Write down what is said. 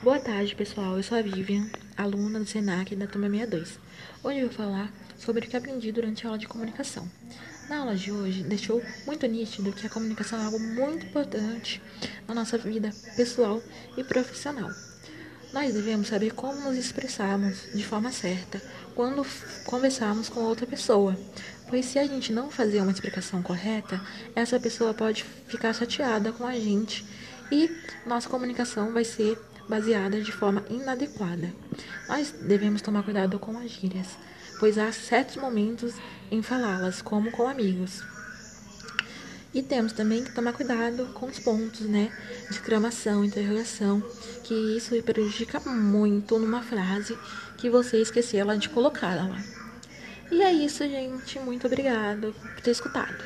Boa tarde, pessoal. Eu sou a Vivian, aluna do SENAC da turma 62. Hoje eu vou falar sobre o que aprendi durante a aula de comunicação. Na aula de hoje, deixou muito nítido que a comunicação é algo muito importante na nossa vida pessoal e profissional. Nós devemos saber como nos expressarmos de forma certa quando conversarmos com outra pessoa, pois se a gente não fazer uma explicação correta, essa pessoa pode ficar chateada com a gente e nossa comunicação vai ser baseada de forma inadequada. Nós devemos tomar cuidado com as gírias, pois há certos momentos em falá-las, como com amigos. E temos também que tomar cuidado com os pontos, né? De exclamação, interrogação, que isso prejudica muito numa frase que você esqueceu de colocar lá. E é isso, gente. Muito obrigada por ter escutado.